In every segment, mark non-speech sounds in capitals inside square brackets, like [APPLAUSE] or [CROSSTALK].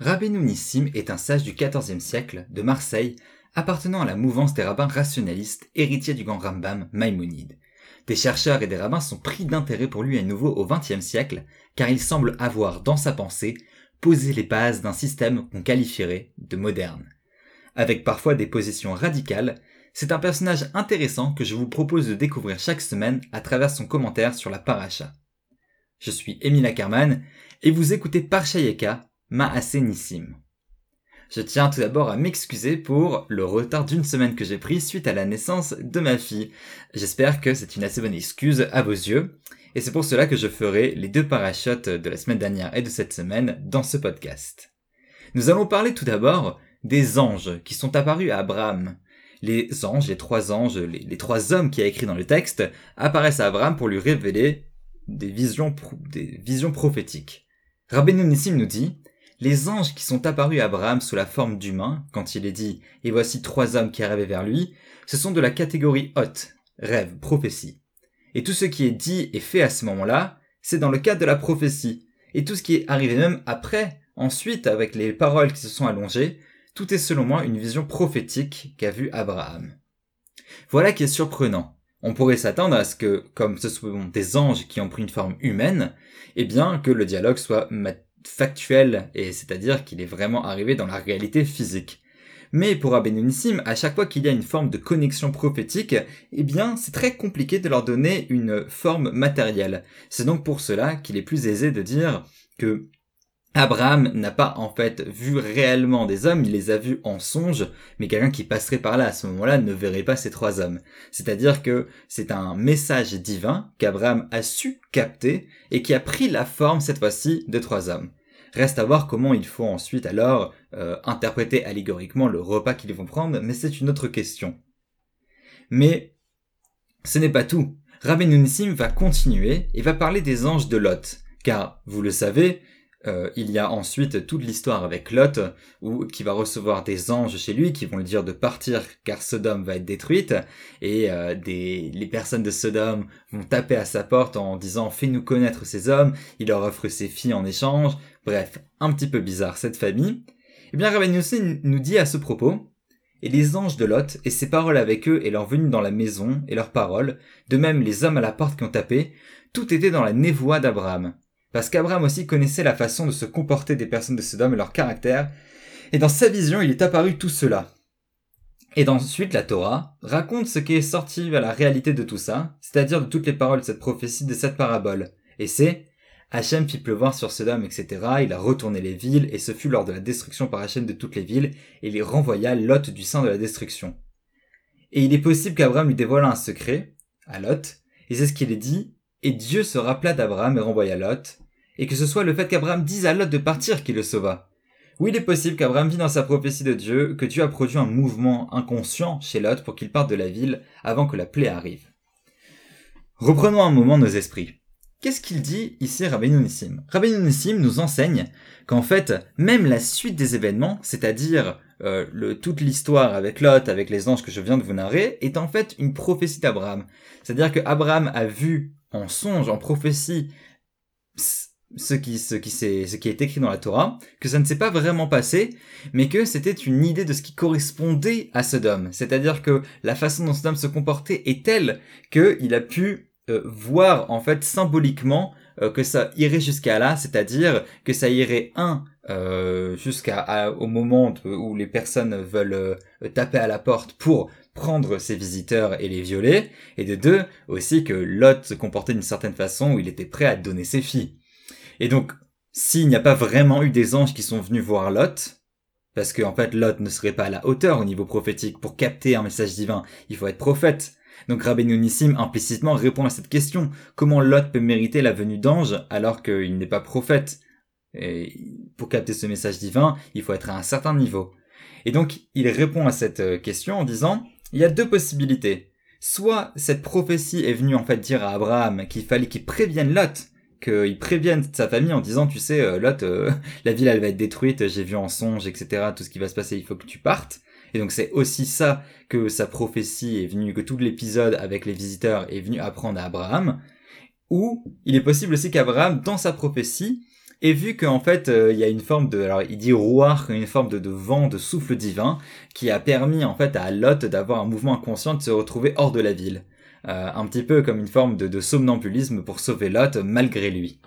Rabbeinu Nissim est un sage du XIVe siècle, de Marseille, appartenant à la mouvance des rabbins rationalistes, héritiers du grand Rambam Maïmonide. Des chercheurs et des rabbins sont pris d'intérêt pour lui à nouveau au XXe siècle, car il semble avoir, dans sa pensée, posé les bases d'un système qu'on qualifierait de moderne. Avec parfois des positions radicales, c'est un personnage intéressant que je vous propose de découvrir chaque semaine à travers son commentaire sur la paracha. Je suis Émile Ackerman et vous écoutez Parshayeka, Nissim. Je tiens tout d'abord à m'excuser pour le retard d'une semaine que j'ai pris suite à la naissance de ma fille. J'espère que c'est une assez bonne excuse à vos yeux, et c'est pour cela que je ferai les deux parachutes de la semaine dernière et de cette semaine dans ce podcast. Nous allons parler tout d'abord des anges qui sont apparus à Abraham. Les anges, les trois anges, les, trois hommes qui a écrit dans le texte, apparaissent à Abraham pour lui révéler des visions, des visions prophétiques. Rabbeinu Nissim nous dit les anges qui sont apparus à Abraham sous la forme d'humains, quand il est dit « Et voici trois hommes qui arrivaient vers lui », ce sont de la catégorie haute, rêve, prophétie. Et tout ce qui est dit et fait à ce moment-là, c'est dans le cadre de la prophétie. Et tout ce qui est arrivé même après, ensuite, avec les paroles qui se sont allongées, tout est selon moi une vision prophétique qu'a vue Abraham. Voilà qui est surprenant. On pourrait s'attendre à ce que, comme ce sont des anges qui ont pris une forme humaine, eh bien que le dialogue soit factuel, et c'est-à-dire qu'il est vraiment arrivé dans la réalité physique. Mais pour Nissim, à chaque fois qu'il y a une forme de connexion prophétique, eh bien, c'est très compliqué de leur donner une forme matérielle. C'est donc pour cela qu'il est plus aisé de dire que Abraham n'a pas en fait vu réellement des hommes, il les a vus en songe, mais quelqu'un qui passerait par là à ce moment-là ne verrait pas ces trois hommes. C'est-à-dire que c'est un message divin qu'Abraham a su capter et qui a pris la forme cette fois-ci de trois hommes. Reste à voir comment il faut ensuite alors euh, interpréter allégoriquement le repas qu'ils vont prendre, mais c'est une autre question. Mais ce n'est pas tout. Rabbi Nissim va continuer et va parler des anges de Lot, car vous le savez, euh, il y a ensuite toute l'histoire avec Lot, où, qui va recevoir des anges chez lui qui vont lui dire de partir car Sodome va être détruite, et euh, des, les personnes de Sodome vont taper à sa porte en disant fais-nous connaître ces hommes, il leur offre ses filles en échange, bref, un petit peu bizarre cette famille. Eh bien Rabbi nous dit à ce propos, et les anges de Lot, et ses paroles avec eux, et leur venue dans la maison, et leurs paroles, de même les hommes à la porte qui ont tapé, tout était dans la névoie d'Abraham parce qu'Abraham aussi connaissait la façon de se comporter des personnes de Sodome et leur caractère, et dans sa vision il est apparu tout cela. Et ensuite la Torah raconte ce qui est sorti à la réalité de tout ça, c'est-à-dire de toutes les paroles de cette prophétie, de cette parabole. Et c'est Hachem fit pleuvoir sur Sodome, etc. Il a retourné les villes, et ce fut lors de la destruction par Hachem de toutes les villes, et il renvoya Lot du sein de la destruction. Et il est possible qu'Abraham lui dévoile un secret, à Lot, et c'est ce qu'il est dit, et Dieu se rappela d'Abraham et renvoya Lot, et que ce soit le fait qu'Abraham dise à Lot de partir qui le sauva. Oui, il est possible qu'Abraham vit dans sa prophétie de Dieu que Dieu a produit un mouvement inconscient chez Lot pour qu'il parte de la ville avant que la plaie arrive. Reprenons un moment nos esprits. Qu'est-ce qu'il dit ici Rabbeinu Nissim Rabbeinu Nissim nous enseigne qu'en fait, même la suite des événements, c'est-à-dire euh, toute l'histoire avec Lot, avec les anges que je viens de vous narrer, est en fait une prophétie d'Abraham. C'est-à-dire que Abraham a vu en songe, en prophétie, ce qui, ce qui, ce qui est écrit dans la Torah, que ça ne s'est pas vraiment passé, mais que c'était une idée de ce qui correspondait à Sodome. C'est-à-dire que la façon dont Sodome se comportait est telle qu'il a pu euh, voir en fait symboliquement euh, que ça irait jusqu'à là, c'est-à-dire que ça irait un euh, jusqu'à au moment où les personnes veulent taper à la porte pour prendre ses visiteurs et les violer, et de deux, aussi que Lot se comportait d'une certaine façon où il était prêt à donner ses filles. Et donc, s'il n'y a pas vraiment eu des anges qui sont venus voir Lot, parce qu'en en fait Lot ne serait pas à la hauteur au niveau prophétique, pour capter un message divin, il faut être prophète. Donc Rabbeinu Nissim implicitement répond à cette question. Comment Lot peut mériter la venue d'anges alors qu'il n'est pas prophète? Et Pour capter ce message divin, il faut être à un certain niveau. Et donc il répond à cette euh, question en disant il y a deux possibilités. Soit cette prophétie est venue en fait dire à Abraham qu'il fallait qu'il prévienne Lot, qu'il prévienne sa famille en disant tu sais euh, Lot, euh, [LAUGHS] la ville elle va être détruite, j'ai vu en songe, etc. Tout ce qui va se passer, il faut que tu partes. Et donc c'est aussi ça que sa prophétie est venue, que tout l'épisode avec les visiteurs est venu apprendre à Abraham. Ou il est possible aussi qu'Abraham, dans sa prophétie, Et vu qu'en fait, euh, il y a une forme de, alors il dit rouar, une forme de, vent, de souffle divin, qui a permis en fait à Lot d'avoir un mouvement inconscient de se retrouver hors de la ville. Euh, un petit peu comme une forme de, de somnambulisme pour sauver Lot malgré lui.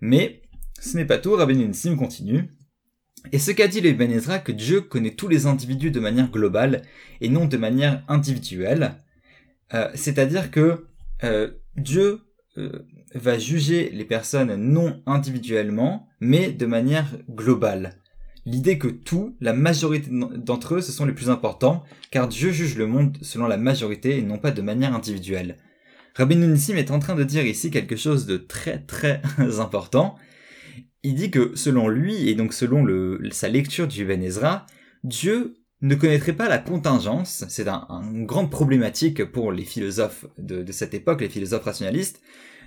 Mais ce n'est pas tout, Rabbi Nissim continue. Et ce qu'a dit le Ben Ezra, que Dieu connaît tous les individus de manière globale et non de manière individuelle, euh, c'est-à-dire que euh, Dieu euh, va juger les personnes non individuellement, mais de manière globale. L'idée que tout, la majorité d'entre eux, ce sont les plus importants, car Dieu juge le monde selon la majorité et non pas de manière individuelle. Rabbi Nissim est en train de dire ici quelque chose de très très [LAUGHS] important. Il dit que selon lui, et donc selon sa lecture du Ben Ezra, Dieu ne connaîtrait pas la contingence, c'est un, une grande problématique pour les philosophes de, cette époque, les philosophes rationalistes.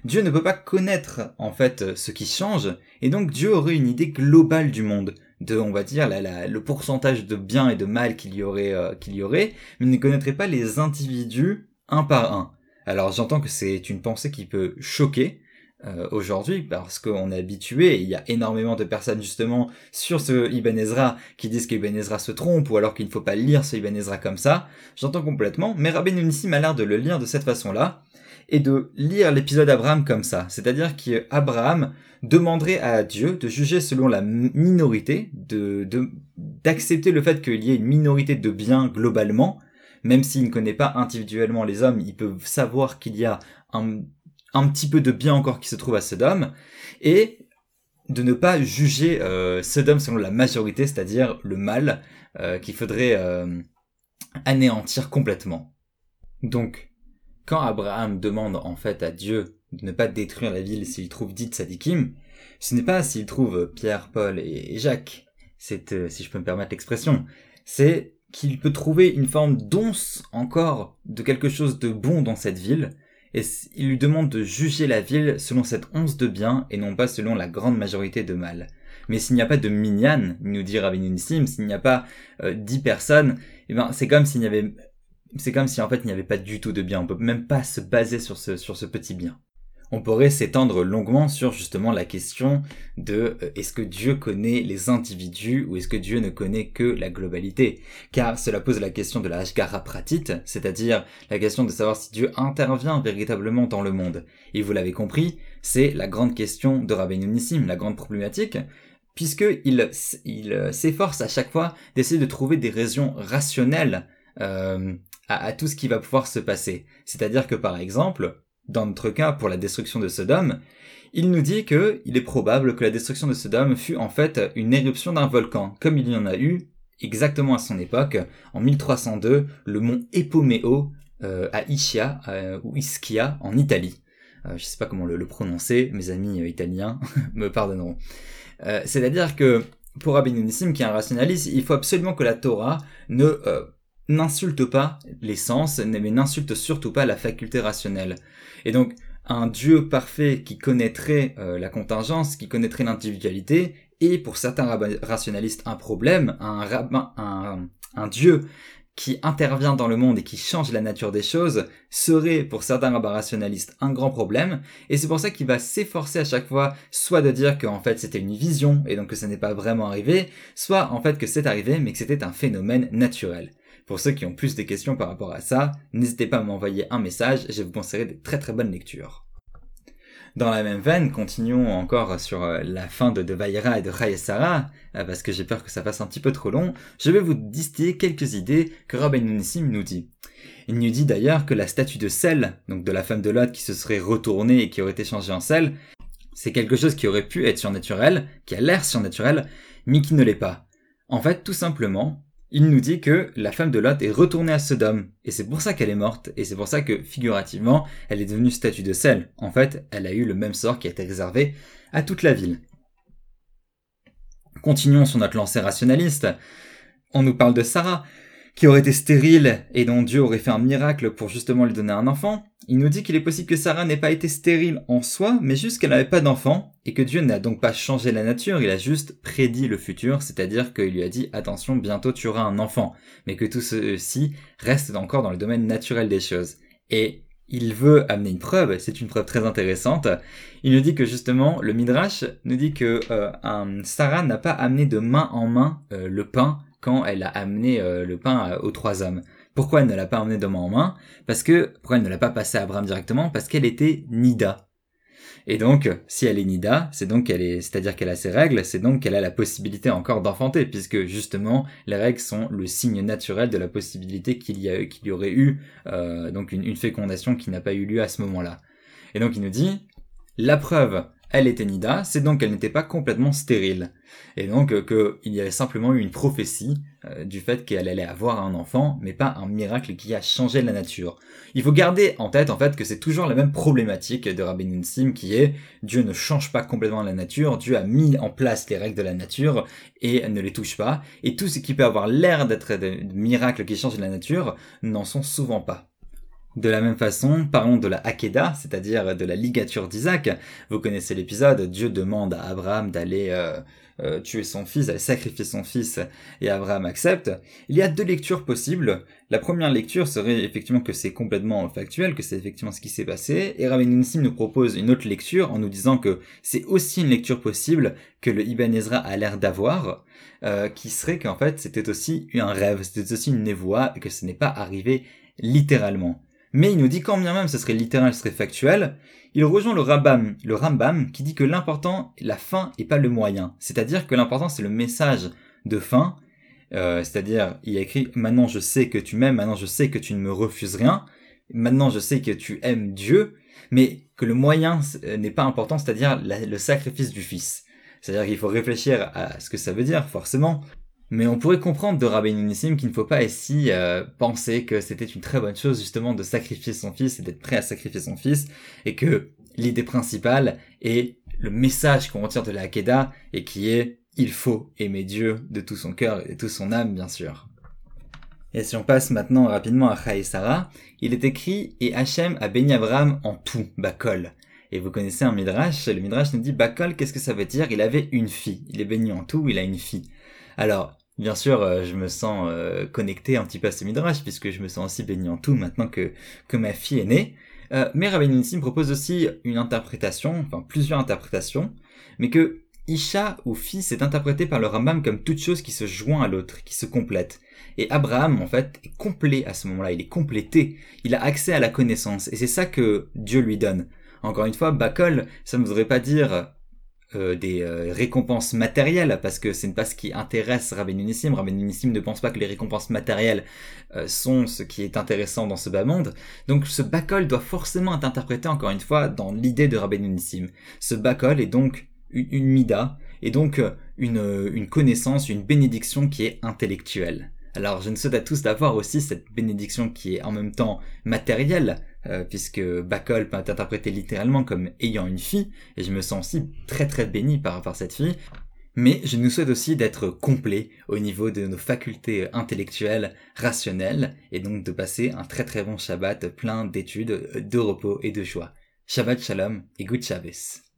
Dieu ne peut pas connaître en fait ce qui change, et donc Dieu aurait une idée globale du monde, de on va dire la, la, le pourcentage de bien et de mal qu'il y aurait, euh, qu'il y aurait, mais ne connaîtrait pas les individus un par un. Alors j'entends que c'est une pensée qui peut choquer, euh, aujourd'hui parce qu'on est habitué, il y a énormément de personnes justement sur ce Ibn Ezra qui disent que Ibn Ezra se trompe ou alors qu'il ne faut pas lire ce Ibn Ezra comme ça, j'entends complètement, mais Rabbi Nissim a l'air de le lire de cette façon-là et de lire l'épisode Abraham comme ça, c'est-à-dire qu'Abraham demanderait à Dieu de juger selon la minorité, de d'accepter le fait qu'il y ait une minorité de biens globalement, même s'il ne connaît pas individuellement les hommes, il peut savoir qu'il y a un un petit peu de bien encore qui se trouve à Sodome, et de ne pas juger euh, Sodome selon la majorité, c'est-à-dire le mal, euh, qu'il faudrait euh, anéantir complètement. Donc, quand Abraham demande en fait à Dieu de ne pas détruire la ville s'il trouve dit Sadikim, ce n'est pas s'il trouve Pierre, Paul et, Jacques, c'est, si je peux me permettre l'expression, c'est qu'il peut trouver une forme d'once encore de quelque chose de bon dans cette ville, et il lui demande de juger la ville selon cette once de bien et non pas selon la grande majorité de mal. Mais s'il n'y a pas de minyan, nous dit Rabbi Nissim, s'il n'y a pas euh, dix personnes, eh ben c'est comme s'il n'y avait, c'est comme si en fait il n'y avait pas du tout de bien. On peut même pas se baser sur ce sur ce petit bien on pourrait s'étendre longuement sur justement la question de euh, est-ce que Dieu connaît les individus ou est-ce que Dieu ne connaît que la globalité? Car cela pose la question de la Hashgara Pratit, c'est-à-dire la question de savoir si Dieu intervient véritablement dans le monde. Et vous l'avez compris, c'est la grande question de Rabbeinu Nissim, la grande problématique, puisqu'il il, s'efforce à chaque fois d'essayer de trouver des raisons rationnelles euh, à tout ce qui va pouvoir se passer. C'est-à-dire que par exemple, dans notre cas pour la destruction de Sodome, il nous dit que il est probable que la destruction de Sodome fut en fait une éruption d'un volcan, comme il y en a eu exactement à son époque, en 1302, le mont Epomeo euh, à Ischia euh, ou Ischia en Italie. Euh, je sais pas comment le, prononcer, mes amis italiens [LAUGHS] me pardonneront. C'est-à-dire que pour Rabbi Nissim, qui est un rationaliste, il faut absolument que la Torah ne n'insulte pas les sens, mais n'insulte surtout pas la faculté rationnelle. Et donc, un Dieu parfait qui connaîtrait euh, la contingence, qui connaîtrait l'individualité, et pour certains rationalistes un problème, un, rabbin, un, un Dieu qui intervient dans le monde et qui change la nature des choses serait pour certains rationalistes un grand problème et c'est pour ça qu'il va s'efforcer à chaque fois soit de dire qu'en fait c'était une vision et donc que ça n'est pas vraiment arrivé soit en fait que c'est arrivé mais que c'était un phénomène naturel pour ceux qui ont plus de questions par rapport à ça, n'hésitez pas à m'envoyer un message, je vous conseillerai des très très bonnes lectures. Dans la même veine, continuons encore sur euh, la fin de, de et de Chayesara, euh, parce que j'ai peur que ça fasse un petit peu trop long, je vais vous distiller quelques idées que Rabbi Nissim nous dit. Il nous dit d'ailleurs que la statue de sel, donc de la femme de Lot qui se serait retournée et qui aurait été changée en sel, c'est quelque chose qui aurait pu être surnaturel, qui a l'air surnaturel, mais qui ne l'est pas. En fait, tout simplement, il nous dit que la femme de Lot est retournée à Sodome, et c'est pour ça qu'elle est morte, et c'est pour ça que, figurativement, elle est devenue statue de sel. En fait, elle a eu le même sort qui a été réservé à toute la ville. Continuons sur notre lancée rationaliste. On nous parle de Sarah, qui aurait été stérile et dont Dieu aurait fait un miracle pour justement lui donner un enfant. Il nous dit qu'il est possible que Sarah n'ait pas été stérile en soi, mais juste qu'elle n'avait pas d'enfant, et que Dieu n'a donc pas changé la nature, il a juste prédit le futur, c'est-à-dire qu'il lui a dit attention, bientôt tu auras un enfant, mais que tout ceci reste encore dans le domaine naturel des choses. Et il veut amener une preuve, c'est une preuve très intéressante. Il nous dit que justement, le Midrash nous dit que euh, Sarah n'a pas amené de main en main euh, le pain quand elle a amené euh, le pain aux trois hommes. Pourquoi elle ne l'a pas amené de main en main? Parce que, pourquoi elle ne l'a pas passé à Abraham directement? Parce qu'elle était Nida. Et donc, si elle est nida, c'est donc qu'elle est, c'est-à-dire qu'elle a ses règles, c'est donc qu'elle a la possibilité encore d'enfanter, puisque justement, les règles sont le signe naturel de la possibilité qu'il y qu'il y aurait eu, euh, donc une, une fécondation qui n'a pas eu lieu à ce moment-là. Et donc il nous dit, la preuve elle était Nida, c'est donc qu'elle n'était pas complètement stérile. Et donc euh, qu'il y avait simplement eu une prophétie euh, du fait qu'elle allait avoir un enfant, mais pas un miracle qui a changé la nature. Il faut garder en tête en fait que c'est toujours la même problématique de Rabbi Sim qui est Dieu ne change pas complètement la nature, Dieu a mis en place les règles de la nature et ne les touche pas, et tout ce qui peut avoir l'air d'être des miracles qui changent la nature n'en sont souvent pas. De la même façon, parlons de la Hakeda, c'est-à-dire de la ligature d'Isaac. Vous connaissez l'épisode, Dieu demande à Abraham d'aller euh, euh, tuer son fils, d'aller sacrifier son fils, et Abraham accepte. Il y a deux lectures possibles. La première lecture serait effectivement que c'est complètement factuel, que c'est effectivement ce qui s'est passé, et Rabbi Nissim nous propose une autre lecture en nous disant que c'est aussi une lecture possible que le Ibn Ezra a l'air d'avoir, euh, qui serait qu'en fait c'était aussi un rêve, c'était aussi une névoie, et que ce n'est pas arrivé littéralement. Mais il nous dit quand bien même ce serait littéral, ce serait factuel, il rejoint le Rambam, le Rambam qui dit que l'important la fin et pas le moyen. C'est-à-dire que l'important c'est le message de fin, euh, c'est-à-dire il a écrit maintenant je sais que tu m'aimes, maintenant je sais que tu ne me refuses rien, maintenant je sais que tu aimes Dieu, mais que le moyen euh, n'est pas important, c'est-à-dire le sacrifice du Fils. C'est-à-dire qu'il faut réfléchir à ce que ça veut dire, forcément. Mais on pourrait comprendre de Rabbi Nissim qu'il ne faut pas ici euh, penser que c'était une très bonne chose justement de sacrifier son fils et d'être prêt à sacrifier son fils, et que l'idée principale est le message qu'on retire de la Hakeda et qui est il faut aimer Dieu de tout son cœur et de toute son âme bien sûr. Et si on passe maintenant rapidement à Sarah, il est écrit et Hachem a béni Abraham en tout, Bakol. Et vous connaissez un midrash, le midrash nous dit Bakol, qu'est-ce que ça veut dire? Il avait une fille. Il est béni en tout, il a une fille. Alors, Bien sûr, euh, je me sens euh, connecté un petit peu à ce midrash, puisque je me sens aussi béni en tout maintenant que, que ma fille est née. Euh, mais Rabbi Nissim propose aussi une interprétation, enfin plusieurs interprétations, mais que Isha ou fils est interprété par le Rambam comme toute chose qui se joint à l'autre, qui se complète. Et Abraham, en fait, est complet à ce moment-là, il est complété, il a accès à la connaissance, et c'est ça que Dieu lui donne. Encore une fois, Bakol, ça ne voudrait pas dire euh, des euh, récompenses matérielles, parce que ce n'est pas ce qui intéresse Rabbeinu. Rabbeinu ne pense pas que les récompenses matérielles euh, sont ce qui est intéressant dans ce bas monde. Donc ce bacol doit forcément être interprété, encore une fois, dans l'idée de Rabbeinu. Ce bacol est donc une, une mida, et donc une, une connaissance, une bénédiction qui est intellectuelle. Alors je ne souhaite à tous d'avoir aussi cette bénédiction qui est en même temps matérielle, euh, puisque Bacol peut interprété littéralement comme ayant une fille, et je me sens aussi très très béni par rapport à cette fille. Mais je nous souhaite aussi d'être complet au niveau de nos facultés intellectuelles, rationnelles, et donc de passer un très très bon Shabbat plein d'études, de repos et de joie. Shabbat Shalom et Good Shabbos.